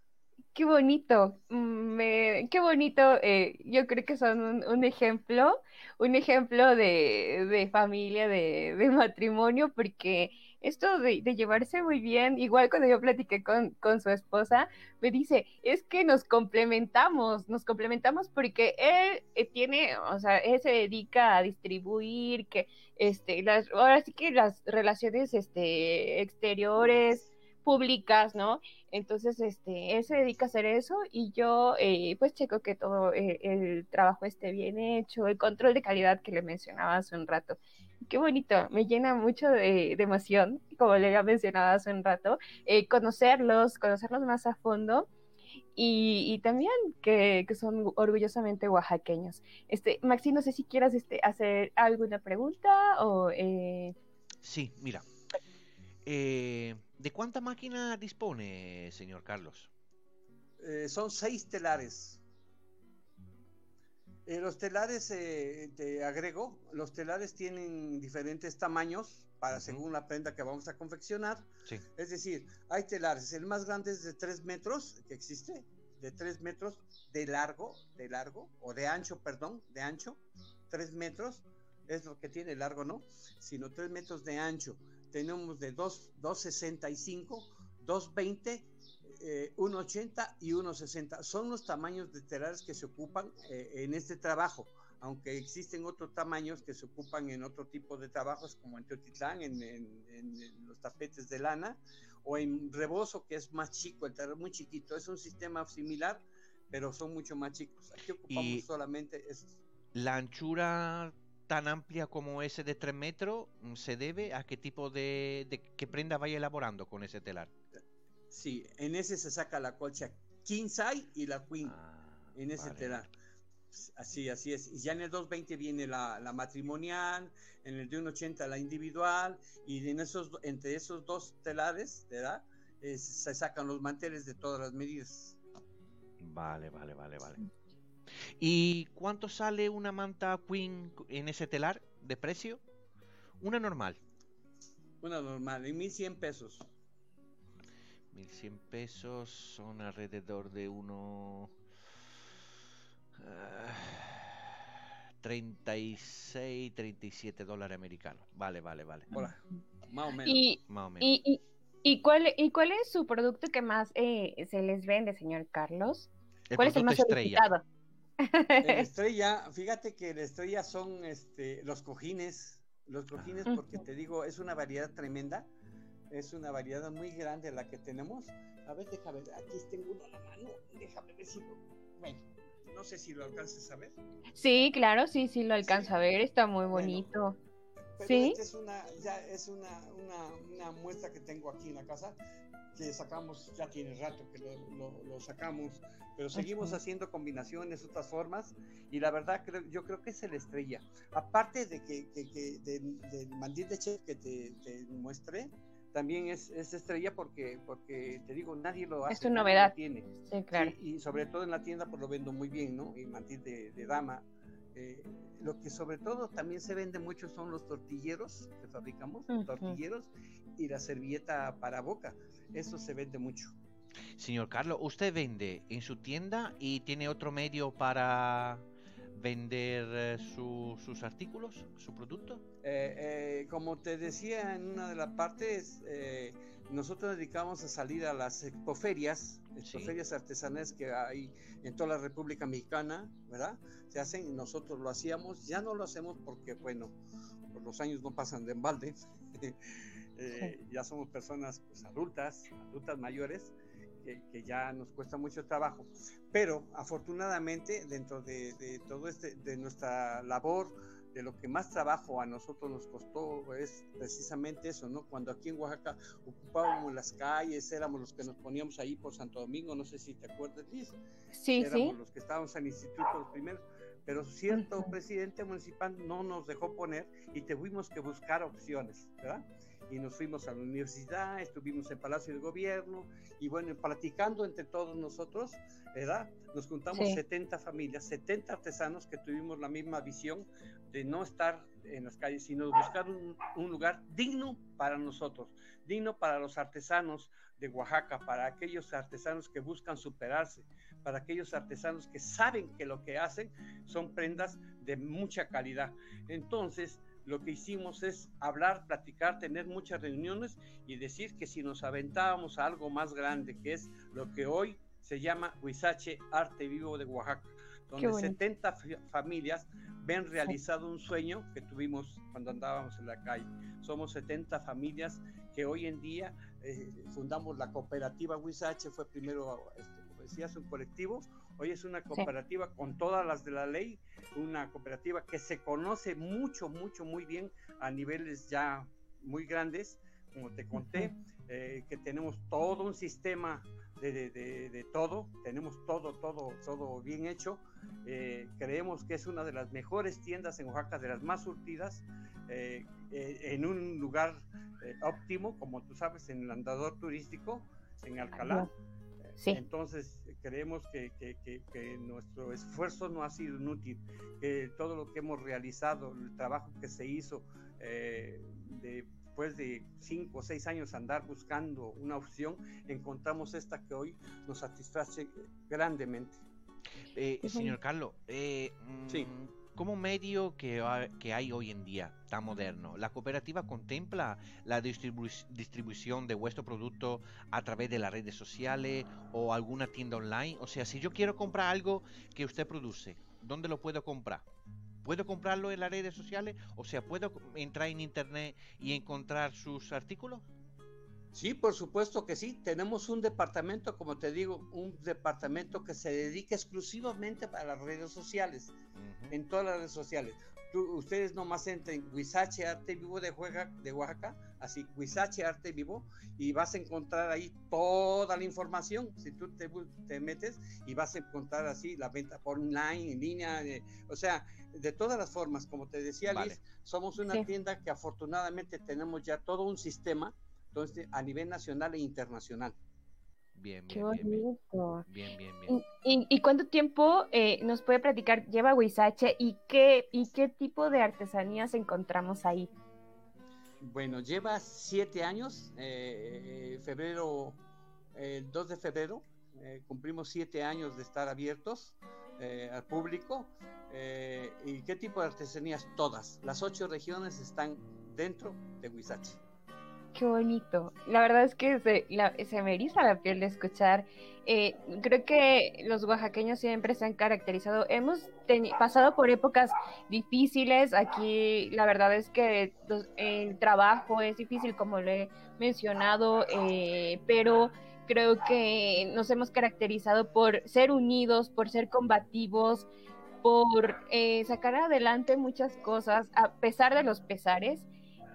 Qué bonito, mm, me, qué bonito. Eh, yo creo que son un, un ejemplo, un ejemplo de, de familia, de, de, matrimonio, porque esto de, de, llevarse muy bien, igual cuando yo platiqué con, con, su esposa, me dice, es que nos complementamos, nos complementamos porque él eh, tiene, o sea, él se dedica a distribuir, que, este, las, ahora sí que las relaciones, este, exteriores, públicas, ¿no? Entonces, este, él se dedica a hacer eso y yo, eh, pues, checo que todo eh, el trabajo esté bien hecho, el control de calidad que le mencionaba hace un rato. Qué bonito, me llena mucho de, emoción, como le había mencionado hace un rato, eh, conocerlos, conocerlos más a fondo. Y, también que, son orgullosamente oaxaqueños. Este, Maxi, no sé si quieras este, hacer alguna pregunta o... Sí, mira. Eh, ¿De cuánta máquina dispone, señor Carlos? Eh, son seis telares. Eh, los telares, eh, te agrego, los telares tienen diferentes tamaños para uh -huh. según la prenda que vamos a confeccionar. Sí. Es decir, hay telares, el más grande es de 3 metros, que existe, de 3 metros de largo, de largo, o de ancho, perdón, de ancho, 3 metros, es lo que tiene largo, ¿no? Sino 3 metros de ancho tenemos de 2.65, 2.20, eh, 1.80 y 1.60. Son los tamaños de telares que se ocupan eh, en este trabajo, aunque existen otros tamaños que se ocupan en otro tipo de trabajos, como en Teotitlán, en, en, en los tapetes de lana, o en Rebozo, que es más chico, el telar muy chiquito. Es un sistema similar, pero son mucho más chicos. Aquí ocupamos y solamente estos. La anchura tan amplia como ese de 3 metros se debe a qué tipo de, de qué prenda vaya elaborando con ese telar. Sí, en ese se saca la colcha king size y la queen ah, en ese vale. telar. Así, así es. Y ya en el 220 viene la, la matrimonial, en el de 180 la individual, y en esos, entre esos dos telares, ¿verdad? Se sacan los manteles de todas las medidas. Vale, vale, vale, vale. ¿Y cuánto sale una manta Queen en ese telar de precio? Una normal. Una normal, en 1100 pesos. 1100 pesos son alrededor de uno. Uh, 36, 37 dólares americanos. Vale, vale, vale. Hola. Más o menos. Y, más o menos. Y, y, ¿y, cuál, ¿Y cuál es su producto que más eh, se les vende, señor Carlos? El ¿Cuál es el más estrella. solicitado? El estrella, fíjate que el estrella son este, los cojines, los cojines porque te digo, es una variedad tremenda, es una variedad muy grande la que tenemos. A ver, déjame ver, aquí tengo uno a la mano, déjame ver si lo, bueno, no sé si lo alcances a ver. Sí, claro, sí, sí lo alcanzo Sí. a ver, está muy Bueno, bonito. Pero Sí. esta es una, ya es una, una, una muestra que tengo aquí en la casa, que sacamos, ya tiene rato que lo, lo, lo sacamos, pero seguimos Ujú. haciendo combinaciones, otras formas, y la verdad creo, yo creo que es el estrella. Aparte de que, que, que del, del mandil de chef que te, te también es, es estrella porque, porque te digo, nadie lo hace. Es lo novedad. tiene. Sí, claro. Sí, y sobre todo en la tienda pues lo vendo muy bien, ¿no? Y mantil de, de dama. Eh, lo que sobre todo también se vende mucho son los tortilleros que fabricamos, Ujú. tortilleros y la servilleta para boca. Eso se vende mucho. Señor Carlos, ¿usted vende en su tienda y tiene otro medio para vender eh, su- sus artículos, su producto? Eh, eh, como te decía en una de las partes, eh, nosotros nos dedicamos a salir a las expoferias, expoferias artesanales que hay en toda la República Mexicana, ¿verdad? Se hacen, nosotros lo hacíamos, ya no lo hacemos porque, bueno, por los años no pasan de embalde. Eh, Ya somos personas pues, adultas, adultas mayores, que, que, ya nos cuesta mucho trabajo. Pero afortunadamente, dentro de, de todo este, de nuestra labor, de lo que más trabajo a nosotros nos costó es precisamente eso, ¿no? Cuando aquí en Oaxaca ocupábamos las calles, éramos los que nos poníamos ahí por Santo Domingo, no sé si te acuerdas, Liz. Sí, éramos sí. los que estábamos en el instituto los primeros, pero cierto presidente municipal no nos dejó poner y tuvimos que buscar opciones, ¿verdad? y nos fuimos a la universidad, estuvimos en Palacio del Gobierno y bueno, platicando entre todos nosotros, ¿verdad? Nos juntamos 70 familias, 70 artesanos que tuvimos la misma visión de no estar en las calles, sino buscar un, un lugar digno para nosotros, digno para los artesanos de Oaxaca, para aquellos artesanos que buscan superarse, para aquellos artesanos que saben que lo que hacen son prendas de mucha calidad. Entonces, lo que hicimos es hablar, platicar, tener muchas reuniones y decir que si nos aventábamos a algo más grande, que es lo que hoy se llama Huizache Arte Vivo de Oaxaca, donde 70 familias ven realizado un sueño que tuvimos cuando andábamos en la calle. Somos 70 familias que hoy en día eh, fundamos la cooperativa Huizache, fue primero, este, decías, un colectivo, hoy es una cooperativa con todas las de la ley, una cooperativa que se conoce mucho, mucho, muy bien a niveles ya muy grandes, como te conté, eh, que tenemos todo un sistema de, de, todo, tenemos todo, todo, todo bien hecho. Eh, creemos que es una de las mejores tiendas en Oaxaca, de las más surtidas, eh, en un lugar óptimo, como tú sabes, en el andador turístico, en Alcalá. Entonces, creemos que, que, nuestro esfuerzo no ha sido inútil, que todo lo que hemos realizado, el trabajo que se hizo eh, después de cinco o seis años andar buscando una opción, encontramos esta que hoy nos satisface grandemente. Eh, señor Carlos, eh, sí. Como medio que hay hoy en día, tan moderno, ¿la cooperativa contempla la distribución de vuestro producto a través de las redes sociales o alguna tienda online? O sea, si yo quiero comprar algo que usted produce, ¿dónde lo puedo comprar? ¿Puedo comprarlo en las redes sociales? O sea, ¿puedo entrar en internet y encontrar sus artículos? Sí, por supuesto que sí. Tenemos un departamento, como te digo, un departamento que se dedica exclusivamente para las redes sociales, en todas las redes sociales. ustedes nomás entren Huizache Arte Vivo de, de Oaxaca, así Huizache Arte Vivo, y vas a encontrar ahí toda la información. Si tú te, metes y vas a encontrar así la venta por online, en línea, o sea, de todas las formas, como te decía Liz, somos una tienda que afortunadamente tenemos ya todo un sistema entonces, a nivel nacional e internacional. Bien, bien, bien, bien, bien, bien, ¿Y, cuánto tiempo eh, nos puede platicar lleva Huizache y qué, y qué tipo de artesanías encontramos ahí? Bueno, lleva siete años, eh, febrero, el 2 de febrero, eh, cumplimos siete años de estar abiertos al público. ¿Y qué tipo de artesanías? Todas. Las ocho regiones están dentro de Huizache. Qué bonito. La verdad es que se, me eriza la piel de escuchar. Eh, creo que los oaxaqueños siempre se han caracterizado. Hemos pasado por épocas difíciles. Aquí la verdad es que el trabajo es difícil, como lo he mencionado, eh, pero creo que nos hemos caracterizado por ser unidos, por ser combativos, por eh, sacar adelante muchas cosas a pesar de los pesares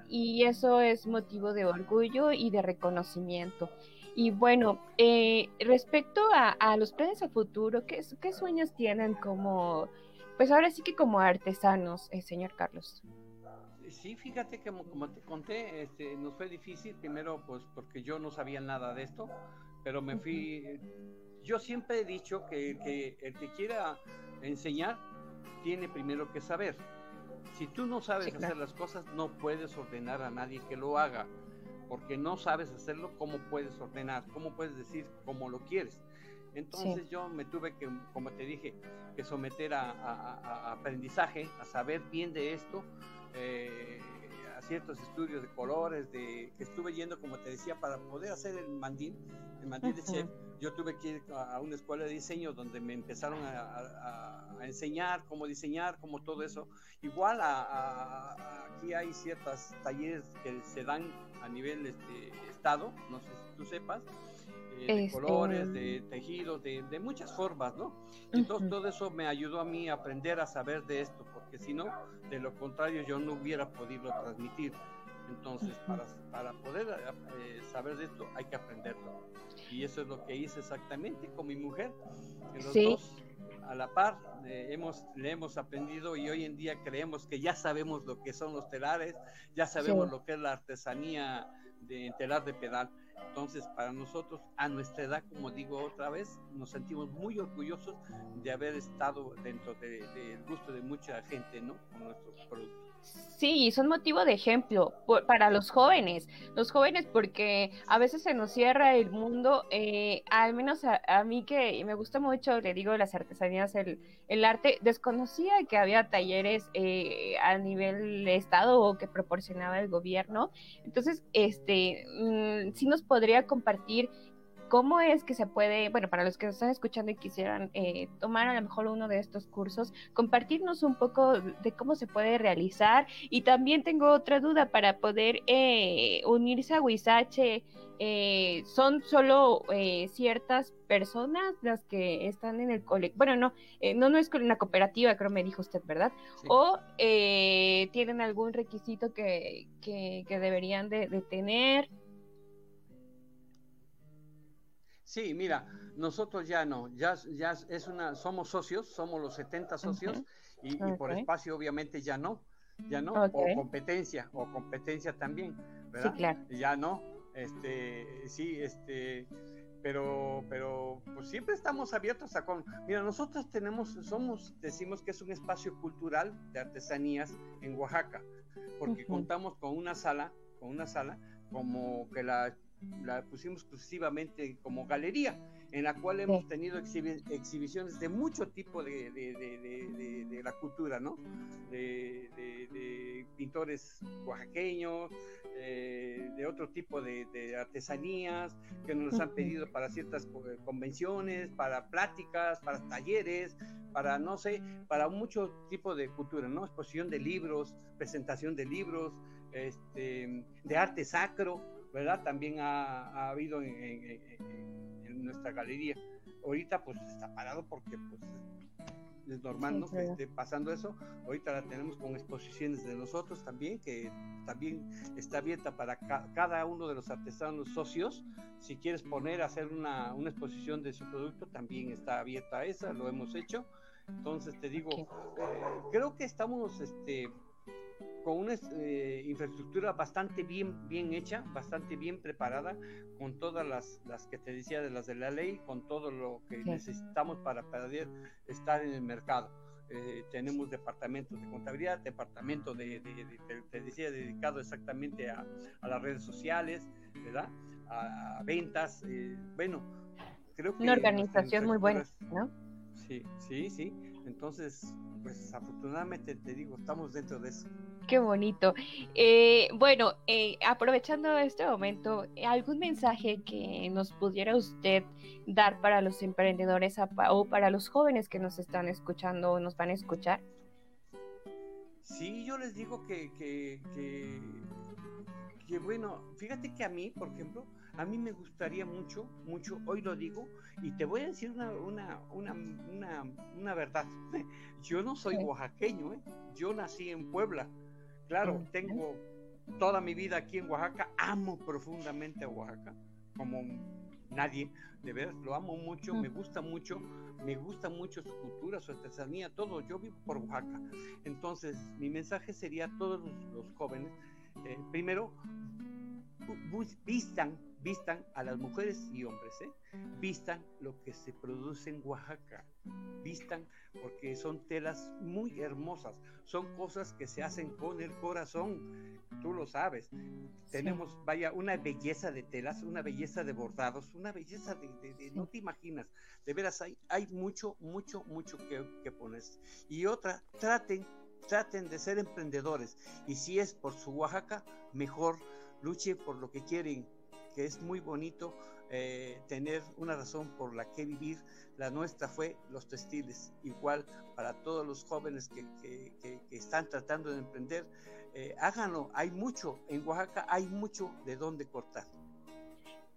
y eso es motivo de orgullo y de reconocimiento. Y bueno, eh, respecto a, los planes a futuro, ¿qué, ¿qué, sueños tienen como, pues ahora sí que como artesanos, eh, señor Carlos? Sí, fíjate que como, te conté, este, nos fue difícil, primero pues porque yo no sabía nada de esto, pero me fui, yo siempre he dicho que, que el que quiera enseñar tiene primero que saber. Si tú no sabes hacer las cosas, no puedes ordenar a nadie que lo haga, porque no sabes hacerlo, ¿cómo puedes ordenar? ¿Cómo puedes decir cómo lo quieres? Entonces yo me tuve que, como te dije, que someter a, aprendizaje, a saber bien de esto, eh, a ciertos estudios de colores, de que estuve yendo, como te decía, para poder hacer el mandín, el mandín de chef. Yo tuve que ir a una escuela de diseño donde me empezaron a, enseñar cómo diseñar, cómo todo eso. Igual aquí hay ciertos talleres que se dan a nivel este, estado, no sé si tú sepas, eh, de este, colores, de tejidos, de, muchas formas, ¿no? Entonces todo eso me ayudó a mí a aprender a saber de esto, porque si no, de lo contrario yo no hubiera podido transmitir. Entonces, para, para poder eh, saber de esto hay que aprenderlo. Y eso es lo que hice exactamente con mi mujer. Los dos a la par, eh, hemos, le hemos aprendido y hoy en día creemos que ya sabemos lo que son los telares, ya sabemos lo que es la artesanía de telar de pedal. Entonces, para nosotros, a nuestra edad, como digo otra vez, nos sentimos muy orgullosos de haber estado dentro del gusto de mucha gente, ¿no? Con nuestros productos. Sí, son motivo de ejemplo para los jóvenes, los jóvenes porque a veces se nos cierra el mundo, eh, al menos a, mí que me gusta mucho, le digo, las artesanías, el, el arte, desconocía que había talleres eh, a nivel estado o que proporcionaba el gobierno, entonces, este, mm, sí nos podría compartir ¿Cómo es que se puede, bueno, para los que nos están escuchando y quisieran eh, tomar a lo mejor uno de estos cursos, compartirnos un poco de cómo se puede realizar? Y también tengo otra duda para poder eh, unirse a Huizache. Eh, ¿Son solo ciertas personas las que están en el colegio? Bueno, no, no, no es una cooperativa, creo me dijo usted, ¿verdad? ¿O tienen algún requisito que, que, deberían de, de tener? Sí, mira, nosotros ya no, ya, ya es una, somos socios, somos los 70 socios y, por espacio obviamente ya no, ya no, o competencia, o competencia también, ¿verdad? Sí, claro. Ya no, este, sí, este, pero, pero pues siempre estamos abiertos a con, mira, nosotros tenemos, somos, decimos que es un espacio cultural de artesanías en Oaxaca, porque contamos con una sala, con una sala como que la la pusimos exclusivamente como galería, en la cual hemos tenido exhibiciones de mucho tipo de, de, la cultura, ¿no? De, pintores oaxaqueños, eh, de otro tipo de, artesanías que nos han pedido para ciertas convenciones, para pláticas, para talleres, para, no sé, para mucho tipo de cultura, ¿no? Exposición de libros, presentación de libros, este, de arte sacro, ¿verdad? También ha, habido en, nuestra galería. Ahorita pues está parado porque pues es normal, ¿no? Que esté pasando eso. Ahorita la tenemos con exposiciones de nosotros también, que también está abierta para cada uno de los artesanos socios. Si quieres poner, hacer una, una exposición de su producto, también está abierta esa, lo hemos hecho. Entonces te digo, eh, creo que estamos este, con una eh, infraestructura bastante bien, bien hecha, bastante bien preparada, con todas las, las, que te decía de las de la ley, con todo lo que necesitamos para poder estar en el mercado. Eh, tenemos departamentos de contabilidad, departamento de, te decía, dedicado exactamente a, a, las redes sociales, ¿verdad? A, ventas, eh, bueno, creo que... Una organización muy buena, ¿no? Sí, sí, sí. Entonces, pues afortunadamente te digo, estamos dentro de eso. Qué bonito. Eh, bueno, eh, aprovechando este momento, ¿algún mensaje que nos pudiera usted dar para los emprendedores o para los jóvenes que nos están escuchando o nos van a escuchar? Sí, yo les digo que, que, que, que bueno, fíjate que a mí, por ejemplo, a mí me gustaría mucho, mucho, hoy lo digo, y te voy a decir una, una, una, una, una verdad. Yo no soy oaxaqueño, ¿eh? yo nací en Puebla. Claro, tengo toda mi vida aquí en Oaxaca, amo profundamente a Oaxaca, como nadie, de verdad, lo amo mucho, me gusta mucho, me gusta mucho su cultura, su artesanía, todo, yo vivo por Oaxaca. Entonces, mi mensaje sería a todos los, jóvenes, eh, primero, vistan vistan a las mujeres y hombres, ¿eh? vistan lo que se produce en Oaxaca, vistan porque son telas muy hermosas, son cosas que se hacen con el corazón, tú lo sabes. Tenemos, vaya, una belleza de telas, una belleza de bordados, una belleza de, no te imaginas, de veras hay, hay mucho, mucho, mucho que, que poner. Y otra, traten, traten de ser emprendedores y si es por su Oaxaca, mejor luche por lo que quieren que es muy bonito eh, tener una razón por la que vivir. La nuestra fue los textiles. Igual para todos los jóvenes que, están tratando de emprender, eh, háganlo. Hay mucho, en Oaxaca hay mucho de dónde cortar.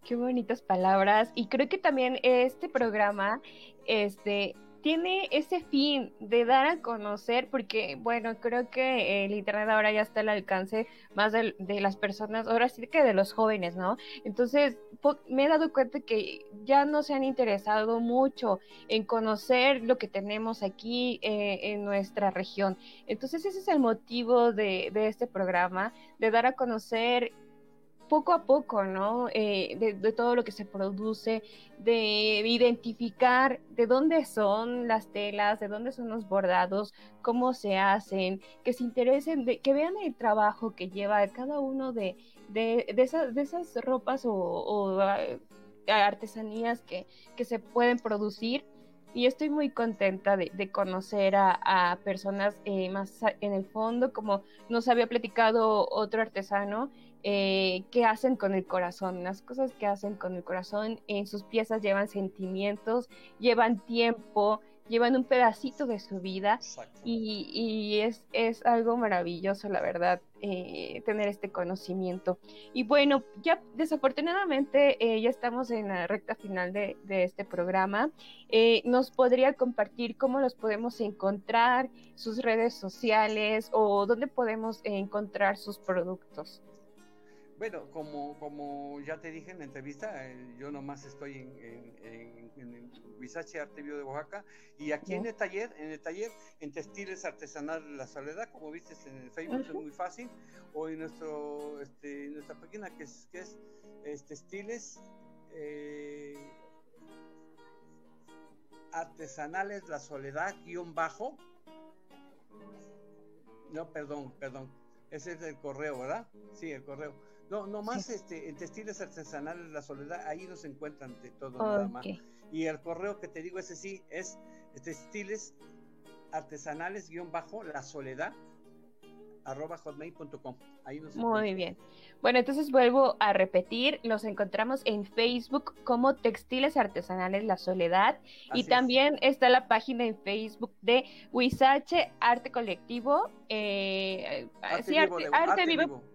Qué bonitas palabras. Y creo que también este programa este, tiene ese fin de dar a conocer, porque bueno, creo que el Internet ahora ya está al alcance más de, las personas, ahora sí que de los jóvenes, ¿no? Entonces, me he dado cuenta que ya no se han interesado mucho en conocer lo que tenemos aquí eh, en nuestra región. Entonces, ese es el motivo de, de este programa, de dar a conocer poco a poco, ¿no? Eh, de, todo lo que se produce, de identificar de dónde son las telas, de dónde son los bordados, cómo se hacen, que se interesen, de, que vean el trabajo que lleva cada uno de, de, esas, de esas ropas o, ah, artesanías que, que se pueden producir y estoy muy contenta de, conocer a, personas eh, más en el fondo, como nos había platicado otro artesano, eh, que hacen con el corazón, las cosas que hacen con el corazón, en sus piezas llevan sentimientos, llevan tiempo, llevan un pedacito de su vida y, es, es, algo maravilloso, la verdad, eh, tener este conocimiento. Y bueno, ya desafortunadamente eh, ya estamos en la recta final de, este programa. Eh, ¿Nos podría compartir cómo los podemos encontrar, sus redes sociales o dónde podemos encontrar sus productos? Bueno, como, como ya te dije en la entrevista, eh, yo nomás estoy en, en, en, el Huizache Arte Vivo de Oaxaca y aquí en el taller, en el taller en Textiles Artesanal La Soledad, como viste en el Facebook, es muy fácil, o en nuestro, este, nuestra página que es, que es, Textiles eh, Artesanales La Soledad, guion bajo. No, perdón, perdón. Ese es el correo, ¿verdad? Sí, el correo no, nomás este, en Textiles Artesanales La Soledad, ahí nos encuentran de todo nada más. Y el correo que te digo, ese sí, es textiles artesanales guion bajo La Soledad arroba hotmail.com. Ahí nos Muy bien. Bueno, entonces vuelvo a repetir, los encontramos en Facebook como Textiles Artesanales La Soledad. Y también está la página en Facebook de Huizache Arte Colectivo, eh, arte, vivo de,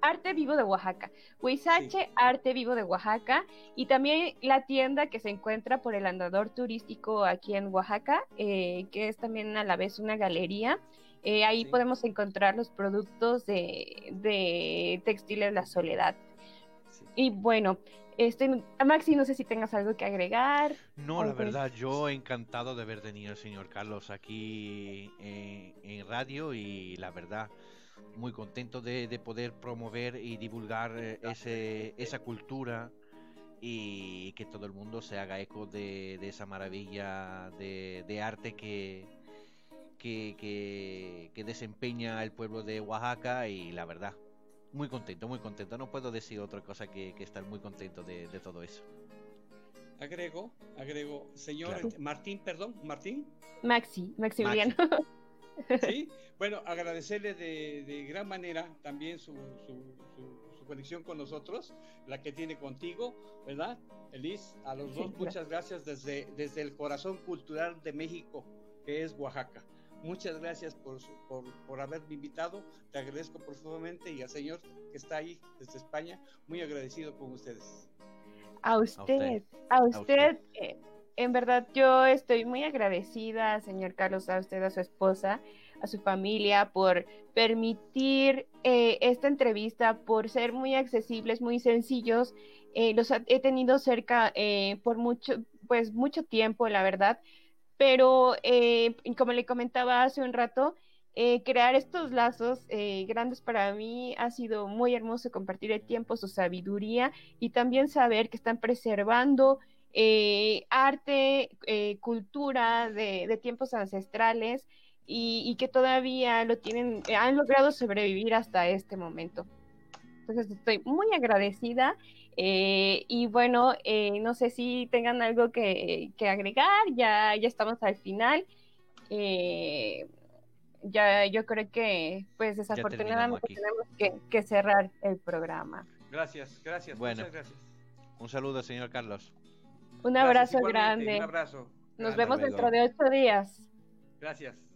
arte, vivo, de Oaxaca, Huizache Arte Vivo de Oaxaca. Y también la tienda que se encuentra por el andador turístico aquí en Oaxaca, eh, que es también a la vez una galería. Eh, ahí podemos encontrar los productos de, de Textiles La Soledad. Y bueno, este, Maxi, no sé si tengas algo que agregar. No, la verdad, yo encantado de haber tenido al señor Carlos aquí en, radio y la verdad, muy contento de, poder promover y divulgar eh, ese, esa cultura y que todo el mundo se haga eco de, esa maravilla de arte que, que, desempeña el pueblo de Oaxaca y la verdad, muy contento, muy contento. No puedo decir otra cosa que, estar muy contento de, todo eso. Agrego, agrego, señor Martín, perdón, Martín. Maxi, Maximiliano. Sí, bueno, agradecerle de, gran manera también su, su, conexión con nosotros, la que tiene contigo, ¿verdad? Elis, a los dos muchas gracias desde, desde el corazón cultural de México, que es Oaxaca. Muchas gracias por, por, por, haberme invitado. Te agradezco profundamente y al señor que está ahí desde España, muy agradecido con ustedes. A usted, a usted, eh, en verdad yo estoy muy agradecida, señor Carlos, a usted, a su esposa, a su familia, por permitir eh, esta entrevista, por ser muy accesibles, muy sencillos. Eh, los he tenido cerca por mucho, pues mucho tiempo, la verdad pero eh, como le comentaba hace un rato, eh, crear estos lazos eh, grandes para mí ha sido muy hermoso compartir el tiempo, su sabiduría y también saber que están preservando arte, cultura de, tiempos ancestrales y, que todavía lo tienen, han logrado sobrevivir hasta este momento. Entonces estoy muy agradecida eh, y bueno, eh, no sé si tengan algo que, agregar, ya, ya estamos al final. Eh, ya yo creo que pues desafortunadamente tenemos que, cerrar el programa. Gracias, gracias, bueno, muchas gracias. Un saludo, señor Carlos. Un abrazo grande. Un abrazo. Nos vemos dentro de ocho días. Gracias.